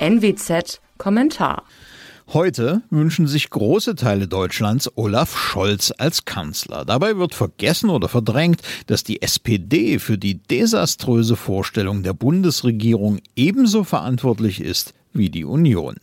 NWZ Kommentar. Heute wünschen sich große Teile Deutschlands Olaf Scholz als Kanzler. Dabei wird vergessen oder verdrängt, dass die SPD für die desaströse Vorstellung der Bundesregierung ebenso verantwortlich ist wie die Union.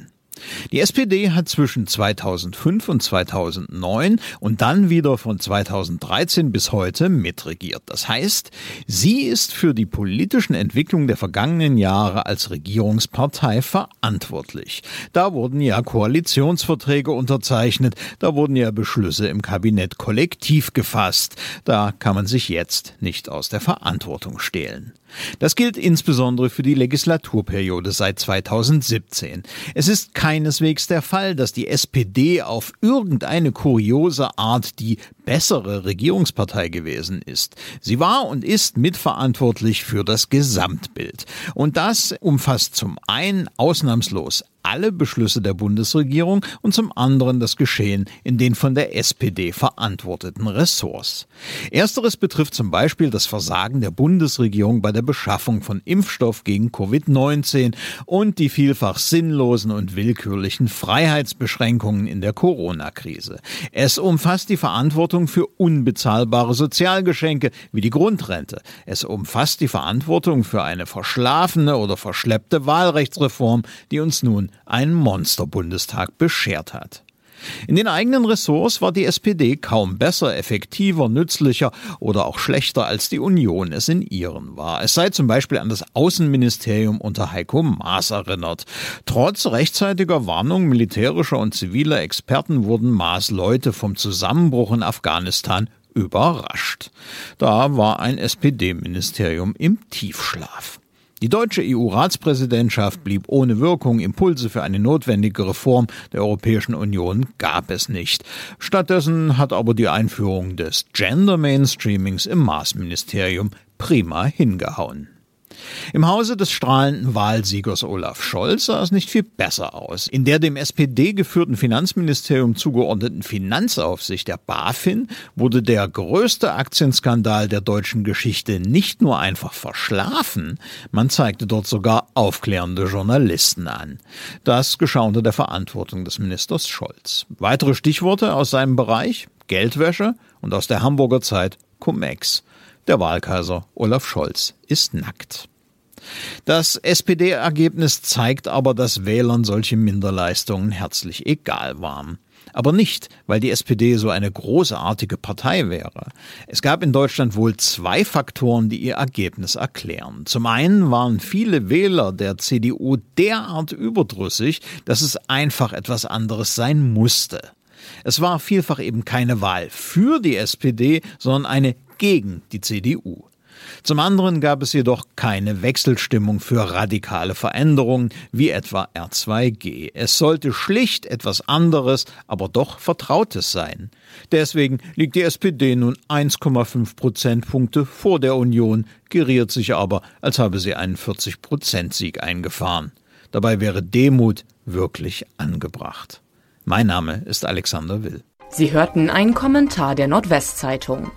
Die SPD hat zwischen 2005 und 2009 und dann wieder von 2013 bis heute mitregiert. Das heißt, sie ist für die politischen Entwicklungen der vergangenen Jahre als Regierungspartei verantwortlich. Da wurden ja Koalitionsverträge unterzeichnet, da wurden ja Beschlüsse im Kabinett kollektiv gefasst. Da kann man sich jetzt nicht aus der Verantwortung stehlen. Das gilt insbesondere für die Legislaturperiode seit 2017. Es ist keineswegs der Fall, dass die SPD auf irgendeine kuriose Art die bessere Regierungspartei gewesen ist. Sie war und ist mitverantwortlich für das Gesamtbild. Und das umfasst zum einen ausnahmslos alle Beschlüsse der Bundesregierung und zum anderen das Geschehen in den von der SPD verantworteten Ressorts. Ersteres betrifft zum Beispiel das Versagen der Bundesregierung bei der Beschaffung von Impfstoff gegen Covid-19 und die vielfach sinnlosen und willkürlichen Freiheitsbeschränkungen in der Corona-Krise. Es umfasst die Verantwortung für unbezahlbare Sozialgeschenke wie die Grundrente. Es umfasst die Verantwortung für eine verschlafene oder verschleppte Wahlrechtsreform, die uns nun einen Monsterbundestag beschert hat. In den eigenen Ressorts war die SPD kaum besser, effektiver, nützlicher oder auch schlechter als die Union es in ihren war. Es sei zum Beispiel an das Außenministerium unter Heiko Maas erinnert. Trotz rechtzeitiger Warnung militärischer und ziviler Experten wurden Maas Leute vom Zusammenbruch in Afghanistan überrascht. Da war ein SPD-Ministerium im Tiefschlaf. Die deutsche EU-Ratspräsidentschaft blieb ohne Wirkung. Impulse für eine notwendige Reform der Europäischen Union gab es nicht. Stattdessen hat aber die Einführung des Gender Mainstreamings im Maßministerium prima hingehauen. Im Hause des strahlenden Wahlsiegers Olaf Scholz sah es nicht viel besser aus. In der dem SPD geführten Finanzministerium zugeordneten Finanzaufsicht der BaFin wurde der größte Aktienskandal der deutschen Geschichte nicht nur einfach verschlafen, man zeigte dort sogar aufklärende Journalisten an. Das geschah unter der Verantwortung des Ministers Scholz. Weitere Stichworte aus seinem Bereich Geldwäsche und aus der Hamburger Zeit Cum-Ex. Der Wahlkaiser Olaf Scholz ist nackt. Das SPD-Ergebnis zeigt aber, dass Wählern solche Minderleistungen herzlich egal waren. Aber nicht, weil die SPD so eine großartige Partei wäre. Es gab in Deutschland wohl zwei Faktoren, die ihr Ergebnis erklären. Zum einen waren viele Wähler der CDU derart überdrüssig, dass es einfach etwas anderes sein musste. Es war vielfach eben keine Wahl für die SPD, sondern eine gegen die CDU. Zum anderen gab es jedoch keine Wechselstimmung für radikale Veränderungen wie etwa R2G. Es sollte schlicht etwas anderes, aber doch Vertrautes sein. Deswegen liegt die SPD nun 1,5 Prozentpunkte vor der Union, geriert sich aber, als habe sie einen 40 Prozent Sieg eingefahren. Dabei wäre Demut wirklich angebracht. Mein Name ist Alexander Will. Sie hörten einen Kommentar der Nordwestzeitung.